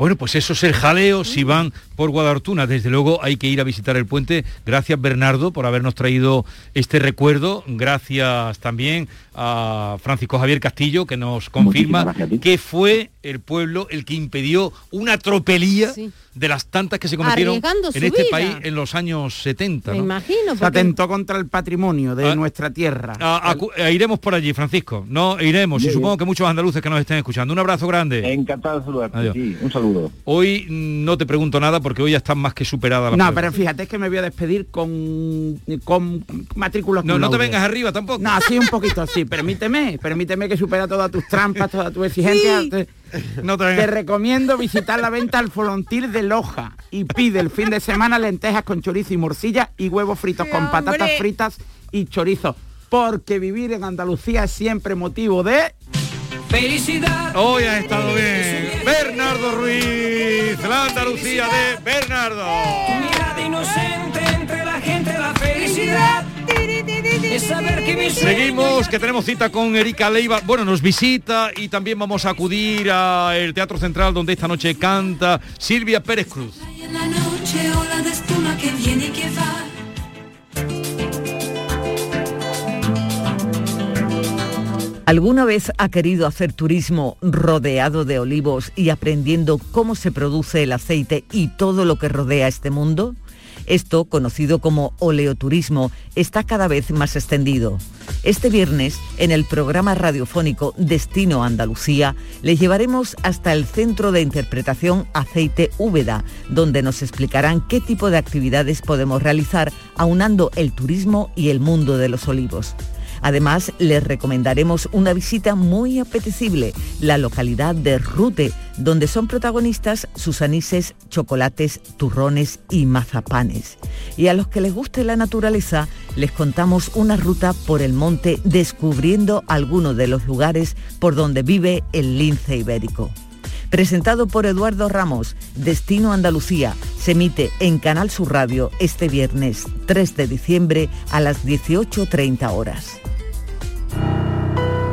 Bueno, pues eso es el jaleo si van por Guadaltuna. Desde luego hay que ir a visitar el puente. Gracias Bernardo por habernos traído este recuerdo. Gracias también a Francisco Javier Castillo que nos confirma que fue el pueblo el que impidió una tropelía de las tantas que se cometieron en este vida. país en los años 70. ¿no? Se atentó contra el patrimonio de Ah. nuestra tierra. A- acu- eh, iremos por allí, Francisco. No, iremos. Y supongo que muchos andaluces que nos estén escuchando. Un abrazo grande. Encantado de saludarte. Sí, un saludo. Hoy mm, no te pregunto nada porque hoy ya están más que superadas las No, pruebas. pero fíjate que me voy a despedir con, con matrículas No, no te laude. vengas arriba tampoco. No, sí, un poquito, sí. Permíteme, permíteme que supera todas tus trampas, todas tus exigencias. Te, no te, te recomiendo visitar la venta al Folontil de Loja y pide el fin de semana lentejas con chorizo y morcilla y huevos fritos con patatas fritas y chorizo. Porque vivir en Andalucía es siempre motivo de... Felicidad. Hoy ha estado bien. Bernardo Ruiz, la Andalucía de Bernardo. Mirada inocente entre la gente, la felicidad. Seguimos, que tenemos cita con Erika Leiva. Bueno, nos visita y también vamos a acudir al Teatro Central donde esta noche canta Silvia Pérez Cruz. ¿Alguna vez ha querido hacer turismo rodeado de olivos y aprendiendo cómo se produce el aceite y todo lo que rodea este mundo? Esto, conocido como oleoturismo, está cada vez más extendido. Este viernes, en el programa radiofónico Destino Andalucía, le llevaremos hasta el Centro de Interpretación Aceite Úbeda, donde nos explicarán qué tipo de actividades podemos realizar aunando el turismo y el mundo de los olivos. Además, les recomendaremos una visita muy apetecible, la localidad de Rute, donde son protagonistas sus anises, chocolates, turrones y mazapanes. Y a los que les guste la naturaleza, les contamos una ruta por el monte descubriendo algunos de los lugares por donde vive el lince ibérico. Presentado por Eduardo Ramos, Destino Andalucía, se emite en Canal Sur Radio este viernes 3 de diciembre a las 18.30 horas.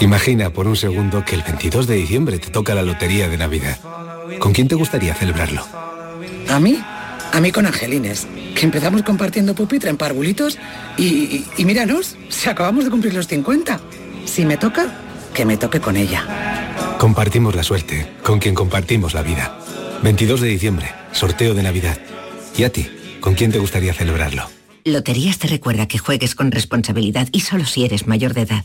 Imagina por un segundo que el 22 de diciembre te toca la lotería de Navidad. ¿Con quién te gustaría celebrarlo? ¿A mí? A mí con Angelines, que empezamos compartiendo pupitre en parvulitos y, y, y míranos, si acabamos de cumplir los 50. Si me toca, que me toque con ella. Compartimos la suerte, con quien compartimos la vida. 22 de diciembre, sorteo de Navidad. ¿Y a ti? ¿Con quién te gustaría celebrarlo? Loterías te recuerda que juegues con responsabilidad y solo si eres mayor de edad.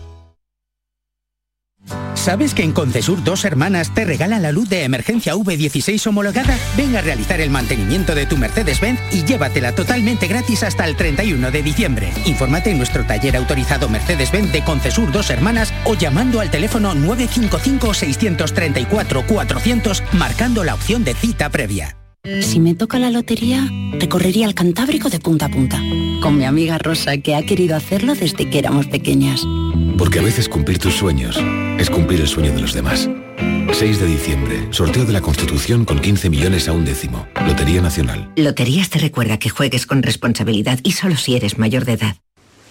¿Sabes que en Concesur dos hermanas te regalan la luz de emergencia V16 homologada? Ven a realizar el mantenimiento de tu Mercedes-Benz y llévatela totalmente gratis hasta el 31 de diciembre. Infórmate en nuestro taller autorizado Mercedes-Benz de Concesur dos hermanas o llamando al teléfono 955-634-400 marcando la opción de cita previa. Si me toca la lotería, recorrería el Cantábrico de punta a punta, con mi amiga Rosa, que ha querido hacerlo desde que éramos pequeñas. Porque a veces cumplir tus sueños es cumplir el sueño de los demás. 6 de diciembre, sorteo de la Constitución con 15 millones a un décimo. Lotería Nacional. Loterías te recuerda que juegues con responsabilidad y solo si eres mayor de edad.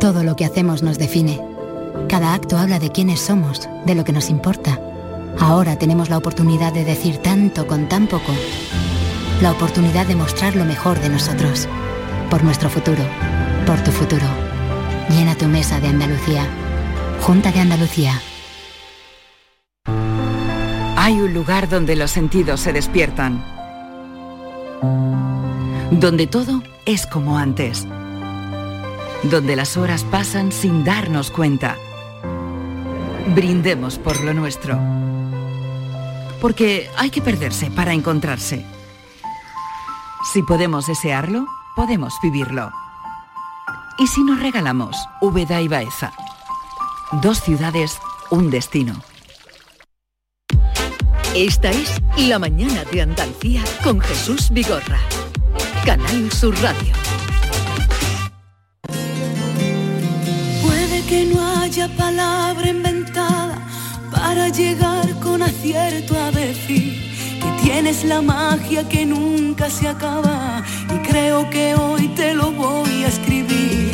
Todo lo que hacemos nos define. Cada acto habla de quiénes somos, de lo que nos importa. Ahora tenemos la oportunidad de decir tanto con tan poco. La oportunidad de mostrar lo mejor de nosotros. Por nuestro futuro. Por tu futuro. Llena tu mesa de Andalucía. Junta de Andalucía. Hay un lugar donde los sentidos se despiertan. Donde todo es como antes. Donde las horas pasan sin darnos cuenta. Brindemos por lo nuestro. Porque hay que perderse para encontrarse. Si podemos desearlo, podemos vivirlo. ¿Y si nos regalamos Úbeda y Baeza? Dos ciudades, un destino. Esta es La Mañana de Andalucía con Jesús Vigorra. Canal Sur Radio. Haya palabra inventada para llegar con acierto a decir que tienes la magia que nunca se acaba y creo que hoy te lo voy a escribir.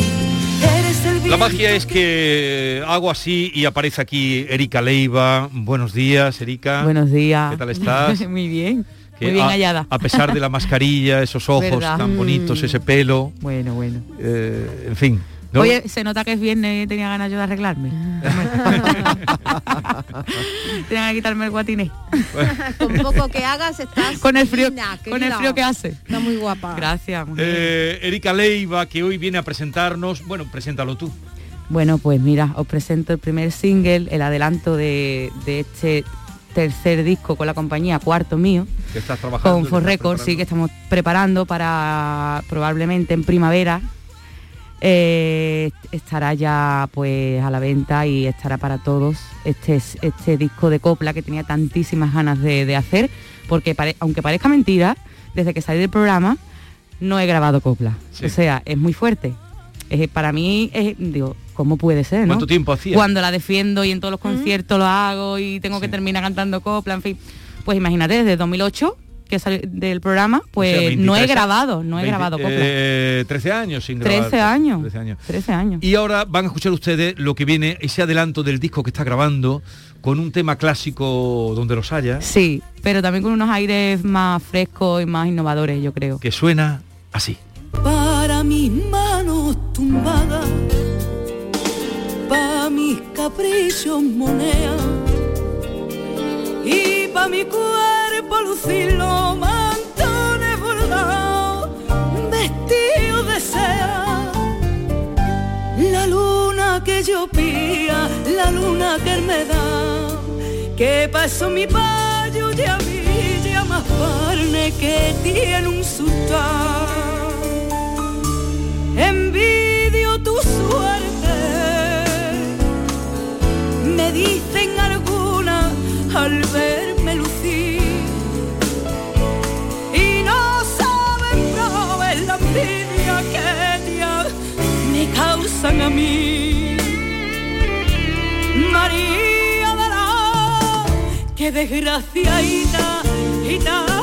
La magia es que hago así y aparece aquí Erika Leiva. Buenos días, Erika. Buenos días. ¿Qué tal estás? Muy bien. Que Muy bien a, hallada. A pesar de la mascarilla, esos ojos ¿Verdad? tan bonitos, Mm. ese pelo. Bueno, bueno. eh, en fin. ¿No? Oye, se nota que es viernes y tenía ganas yo de arreglarme. Tenía que quitarme el guatiné. Con poco que hagas estás Con el frío, divina, con el frío que hace. Está muy guapa. Gracias. muy. Eh, Erika Leiva, que hoy viene a presentarnos. Bueno, preséntalo tú. Bueno, pues mira, os presento el primer single, el adelanto de, de este tercer disco con la compañía, cuarto mío, Que estás trabajando. con For estás Records, sí, que estamos preparando para probablemente en primavera. Eh, estará ya pues a la venta y estará para todos este, es- este disco de copla que tenía tantísimas ganas de, de hacer, porque pare- aunque parezca mentira, desde que salí del programa no he grabado copla. Sí. O sea, es muy fuerte. Es- para mí, es, digo, ¿cómo puede ser? ¿no? ¿Cuánto tiempo hacía? Cuando la defiendo y en todos los conciertos lo hago y tengo que terminar cantando copla, en fin. Pues imagínate, desde 2008 que salí del programa, pues O sea, no he 23 grabado, no he 20, grabado copla. eh, 13 años sin grabar. 13 años. 13 años. 13 años. Y ahora van a escuchar ustedes lo que viene, ese adelanto del disco que está grabando, con un tema clásico donde los haya, Sí, pero también con unos aires más frescos y más innovadores, yo creo. que suena así. Para mis manos tumbadas, para mis caprichos moneda y para mi cuerpo lucirlo mantones bordados, vestidos de seda. La luna que yo pía, la luna que él me da, que pasó mi payo y a mí ya más carne que tiene un sultán. Envidio tu suerte, me dicen algunas al verme a mí. María de la, que desgraciadita, gitana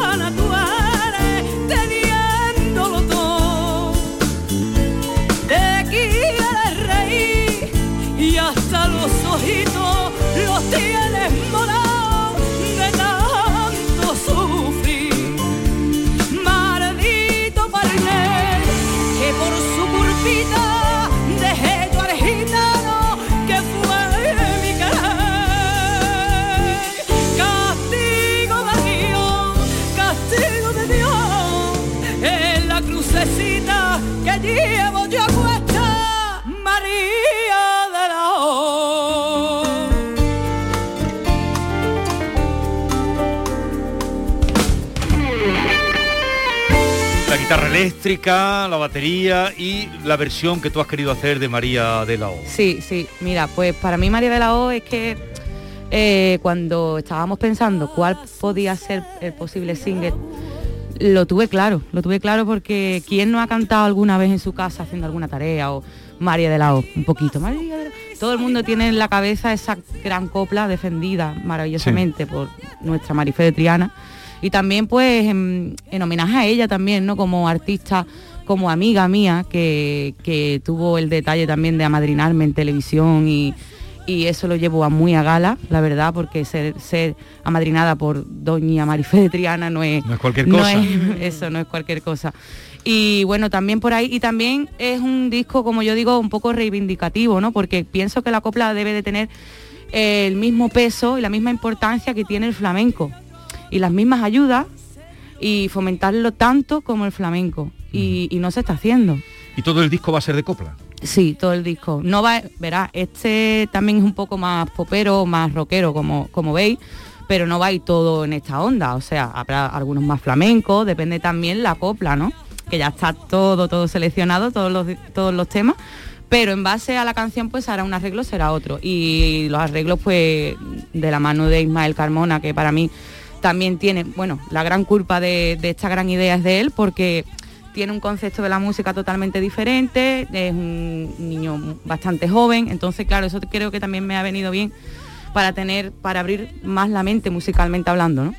guitarra eléctrica, la batería y la versión que tú has querido hacer de María de la O. Sí, sí, mira, pues para mí María de la O es que eh, cuando estábamos pensando cuál podía ser el posible single, lo tuve claro, lo tuve claro porque ¿quién no ha cantado alguna vez en su casa haciendo alguna tarea o María de la O? Un poquito, María de la O. Todo el mundo tiene en la cabeza esa gran copla defendida maravillosamente por nuestra Marife de Triana y también pues en, en homenaje a ella también, ¿no? Como artista, como amiga mía, que, que tuvo el detalle también de amadrinarme en televisión y, y eso lo llevo a muy a gala, la verdad, porque ser, ser amadrinada por doña Marife de Triana no es, No es cualquier no cosa. es- eso no es cualquier cosa. Y bueno, también por ahí, y también es un disco, como yo digo, un poco reivindicativo, ¿no? Porque pienso que la copla debe de tener el mismo peso y la misma importancia que tiene el flamenco. Y las mismas ayudas y fomentarlo tanto como el flamenco. Y, y no se está haciendo. Y todo el disco va a ser de copla. Sí, todo el disco. No va, verá, este también es un poco más popero, más rockero, como, como veis, pero no va a ir todo en esta onda. O sea, habrá algunos más flamencos, depende también la copla, ¿no? Que ya está todo, todo seleccionado, todos los, todos los temas. Pero en base a la canción, pues hará un arreglo, será otro. Y los arreglos, pues, de la mano de Ismael Carmona, que para mí también tiene, bueno, la gran culpa de, de esta gran idea es de él, porque tiene un concepto de la música totalmente diferente, es un niño bastante joven, entonces claro, eso creo que también me ha venido bien para tener, para abrir más la mente musicalmente hablando, ¿no?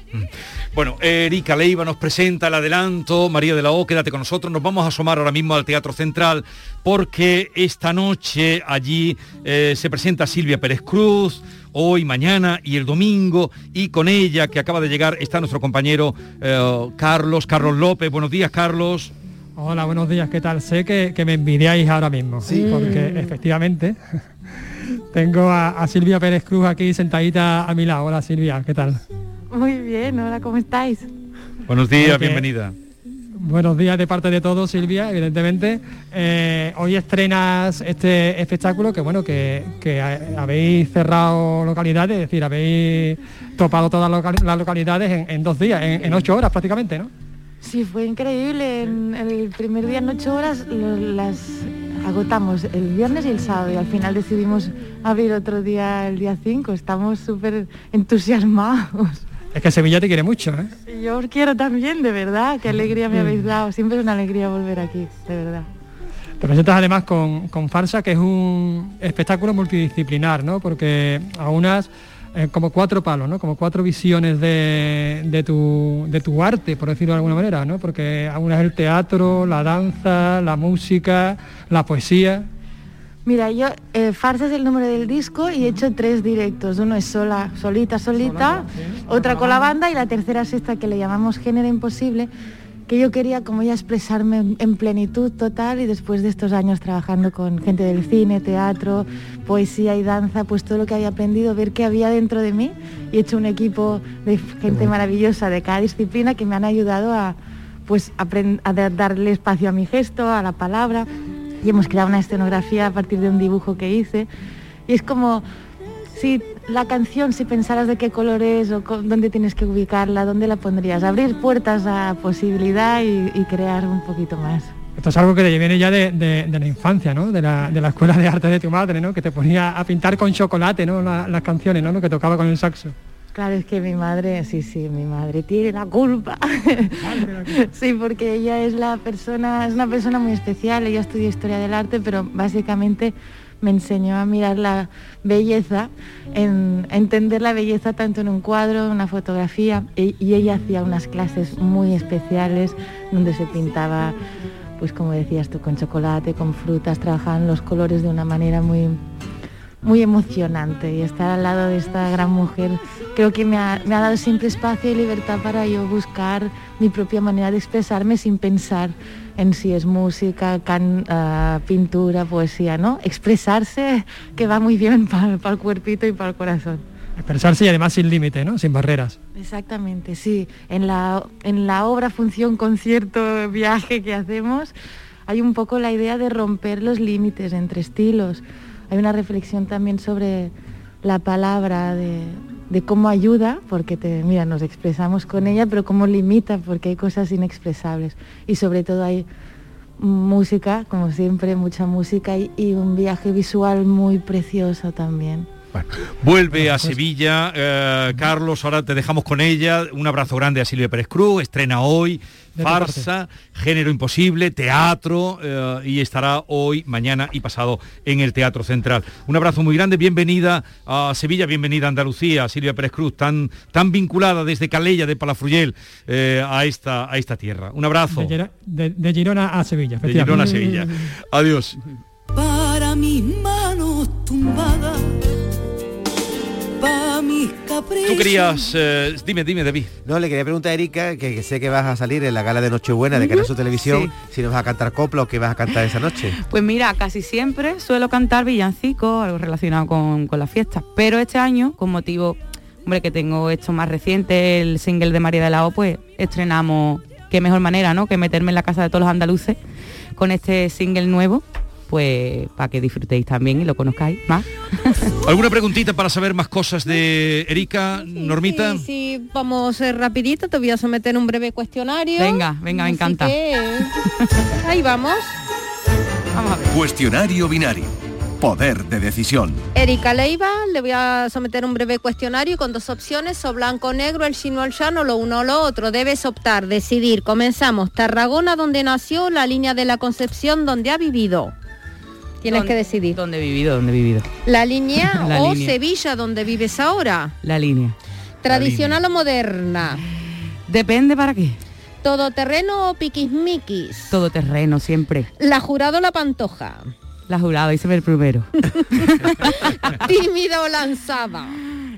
Bueno, Erika Leiva nos presenta el adelanto, María de la O, quédate con nosotros, nos vamos a asomar ahora mismo al Teatro Central porque esta noche allí eh, se presenta Silvia Pérez Cruz, hoy, mañana y el domingo, y con ella que acaba de llegar está nuestro compañero eh, Carlos, Carlos López. Buenos días, Carlos. Hola, buenos días, ¿qué tal? Sé que, que me envidiáis ahora mismo, Sí. porque efectivamente tengo a, a Silvia Pérez Cruz aquí sentadita a mi lado. Hola Silvia, ¿qué tal? Muy bien, hola, ¿cómo estáis? Buenos días, Porque- bienvenida. Buenos días de parte de todos, Silvia, evidentemente. Eh, hoy estrenas este espectáculo que bueno, que, que ha- habéis cerrado localidades, es decir, habéis topado todas las local- las localidades en, dos días, en, ocho horas prácticamente, ¿no? Sí, fue increíble. En el primer día en ocho horas las agotamos el viernes y el sábado y al final decidimos abrir otro día el día 5. Estamos súper entusiasmados. Es que Sevilla te quiere mucho, ¿eh? Yo os quiero también, de verdad. Qué alegría me habéis dado. Siempre es una alegría volver aquí, de verdad. Te presentas además con, con Farsa, que es un espectáculo multidisciplinar, ¿no? Porque a unas eh, como cuatro palos, ¿no? Como cuatro visiones de, de tu, de tu arte, por decirlo de alguna manera, ¿no? Porque a unas el teatro, la danza, la música, la poesía. Mira, yo, eh, Farsa es el número del disco y he hecho tres directos. Uno es sola, solita, solita, otra con la banda y la tercera es esta que le llamamos Género Imposible, que yo quería como ya expresarme en- en plenitud total y después de estos años trabajando con gente del cine, teatro, poesía y danza, pues todo lo que había aprendido, ver qué había dentro de mí y he hecho un equipo de gente maravillosa de cada disciplina que me han ayudado a pues a dar- darle espacio a mi gesto, a la palabra y hemos creado una escenografía a partir de un dibujo que hice y es como si la canción si pensaras de qué color es o dónde tienes que ubicarla, dónde la pondrías, abrir puertas a posibilidad y, crear un poquito más. Esto es algo que te viene ya de, de- la infancia, ¿no? De la, de la escuela de arte de tu madre, ¿no? Que te ponía a pintar con chocolate, ¿no? La- las canciones, ¿no? Lo que tocaba con el saxo. Claro, es que mi madre, sí, sí, mi madre tiene la culpa. sí, porque ella es la persona, es una persona muy especial, ella estudió historia del arte, pero básicamente me enseñó a mirar la belleza, a entender la belleza tanto en un cuadro, en una fotografía, y ella hacía unas clases muy especiales donde se pintaba, pues como decías tú, con chocolate, con frutas, trabajaban los colores de una manera muy muy emocionante y estar al lado de esta gran mujer creo que me ha, me ha dado siempre espacio y libertad para yo buscar mi propia manera de expresarme sin pensar en si es música, can- ah, pintura, poesía, ¿no? Expresarse que va muy bien para el cuerpito y para el corazón. Expresarse y además sin límite, ¿no? Sin barreras. Exactamente, sí. En la, en la obra, función, concierto, viaje que hacemos, hay un poco la idea de romper los límites entre estilos. Hay una reflexión también sobre la palabra, de, cómo ayuda, porque te, mira, nos expresamos con ella, pero cómo limita, porque hay cosas inexpresables. Y sobre todo hay música, como siempre, mucha música y un viaje visual muy precioso también. Vuelve a Sevilla, eh, Carlos, ahora te dejamos con ella. Un abrazo grande a Silvia Pérez Cruz, estrena hoy Farsa, Género Imposible, Teatro, eh, y estará hoy, mañana y pasado en el Teatro Central. Un abrazo muy grande, bienvenida a Sevilla, bienvenida a Andalucía, Silvia Pérez Cruz, tan, tan vinculada desde Calella de Palafruyel eh, a, esta, a esta tierra. Un abrazo. De, de- de Girona a Sevilla. De Girona a. Sevilla. Adiós. para mis manos tumbadas, para mis caprichos. Tú querías, eh, dime, dime, David. No, le quería preguntar a Erika, que, que sé que vas a salir en la gala de Nochebuena de Canal Sur Televisión, si nos vas a cantar copla o qué vas a cantar esa noche. Pues mira, casi siempre suelo cantar villancicos, algo relacionado con, con las fiestas. Pero este año, con motivo, hombre, que tengo esto más reciente, el single de María de la O, pues estrenamos, qué mejor manera, ¿no? Que meterme en la casa de todos los andaluces con este single nuevo, pues para que disfrutéis también y lo conozcáis más. ¿Alguna preguntita para saber más cosas de Erika, Normita? Sí, sí, vamos eh, rapidito, te voy a someter un breve cuestionario. Venga, venga, me Así encanta. que, Ahí vamos. Vamos a ver. Cuestionario binario. Poder de decisión. Erika Leiva, le voy a someter un breve cuestionario con dos opciones, o blanco o negro, el chino o el llano, lo uno o lo otro. Debes optar, decidir. Comenzamos. Tarragona, donde nació, la línea de la Concepción, donde ha vivido. Tienes que decidir. ¿Dónde he vivido? ¿Dónde he vivido? La línea La o línea. Sevilla, donde vives ahora. La línea. Tradicional o moderna. Depende para qué. Todoterreno o piquismiquis. Todo terreno, siempre. La jurado o la pantoja. La jurada, hice el primero. Tímida o lanzada.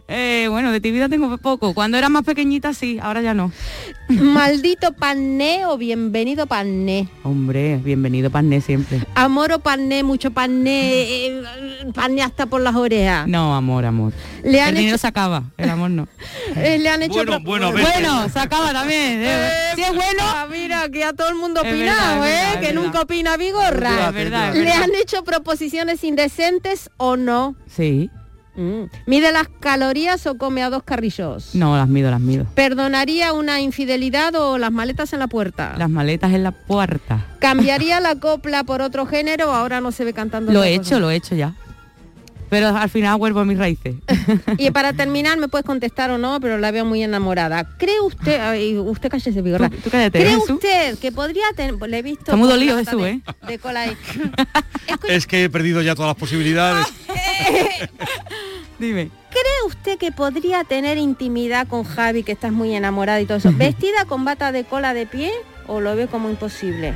Eh, bueno, de vida tengo poco. Cuando era más pequeñita sí, ahora ya no. Maldito pané o bienvenido pané. Hombre, bienvenido pané siempre. Amor o pané, mucho pané, eh, pané hasta por las orejas. No, amor, amor. Le han el dinero hecho- se acaba, el amor no. Eh, le han hecho Bueno, pro- bueno. Bueno, se acaba también. eh. Si es bueno, Ah, mira, que a todo el mundo Es opinado, verdad, ¿eh? verdad, que verdad. nunca opina Vigorra. Es verdad, es ¿Le verdad. han hecho proposiciones indecentes o no? sí. Mm. ¿Mide las calorías o come a dos carrillos? No, las mido, las mido. ¿Perdonaría una infidelidad o las maletas en la puerta? Las maletas en la puerta. ¿Cambiaría la copla por otro género ahora no se ve cantando? Lo he cosa? hecho, lo he hecho ya. Pero al final vuelvo a mis raíces. Y para terminar, me puedes contestar o no, pero la veo muy enamorada. ¿Cree usted, ay, usted cállese, Vigorra, Tú- tú cállate, ¿cree Jesús. usted que podría tener, le he visto... Está muy dolido, Jesús, de- ¿eh? De cola ahí. Es que he perdido ya todas las posibilidades. Dime. ¿Cree usted que podría tener intimidad con Javi, que estás muy enamorada y todo eso, vestida con bata de cola de pie o lo ve como imposible?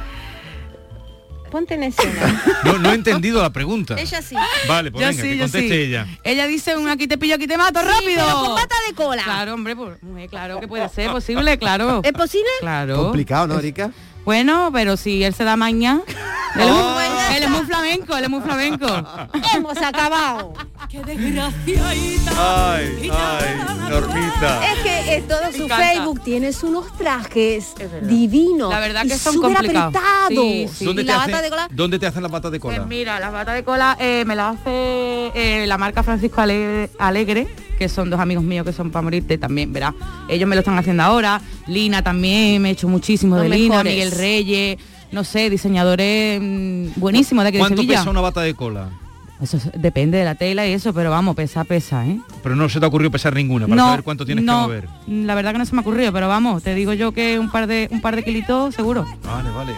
Ponte en escena. No, no he entendido la pregunta. Ella sí. Vale, pues Yo venga, sí, que yo conteste sí. ella. Ella dice un aquí te pillo, aquí te mato, rápido. pero con bata de cola. Claro, hombre, pues, mujer, claro que puede ser posible, claro. ¿Es posible? Claro. Complicado, ¿no, Erika? Bueno, pero si él se da maña, él, es muy, él es muy flamenco, él es muy flamenco. Hemos acabado. Qué desgraciadita. Ay, ay, Normita. Es que eh, todo su encanta. Facebook tienes unos trajes divinos. La verdad y que son súper complicados. apretados. Sí, sí. ¿Dónde, te la hacen, bata de cola. ¿Dónde te hacen las patas de cola? Pues mira, las batas de cola eh, me las hace eh, la marca Francisco Alegre, Alegre, que son dos amigos míos que son para morirte también, verás. Ellos me lo están haciendo ahora. Lina también, me he hecho muchísimo Los de Lina, mejores. Miguel Reyes, no sé, diseñadores mm, buenísimos de aquí de ¿Cuánto Sevilla. pesa una bata de cola? Eso es- depende de la tela y eso, pero vamos, pesa, pesa, ¿eh? Pero no se te ha ocurrido pesar ninguna para no, saber cuánto tienes no, que mover. La verdad que no se me ha ocurrido, pero vamos, te digo yo que un par de un par de kilitos seguro. Vale, vale.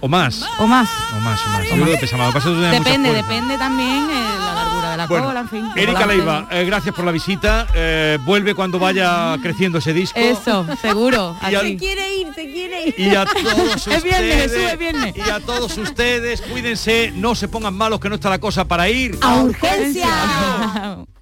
O más. O más. O más, o más. Yo creo que pesa pasa Depende, depende también eh, la largura de la Bueno, cola, en fin. Erika. Leiva, eh, gracias por la visita. Eh, vuelve cuando vaya creciendo ese disco. Eso, seguro. Y a- así. quiere ir, se quiere ir. Y a todos Es viernes, ustedes, Jesús, es viernes. Y a todos ustedes, cuídense, no se pongan malos que no está la cosa para ir. ¡A urgencia!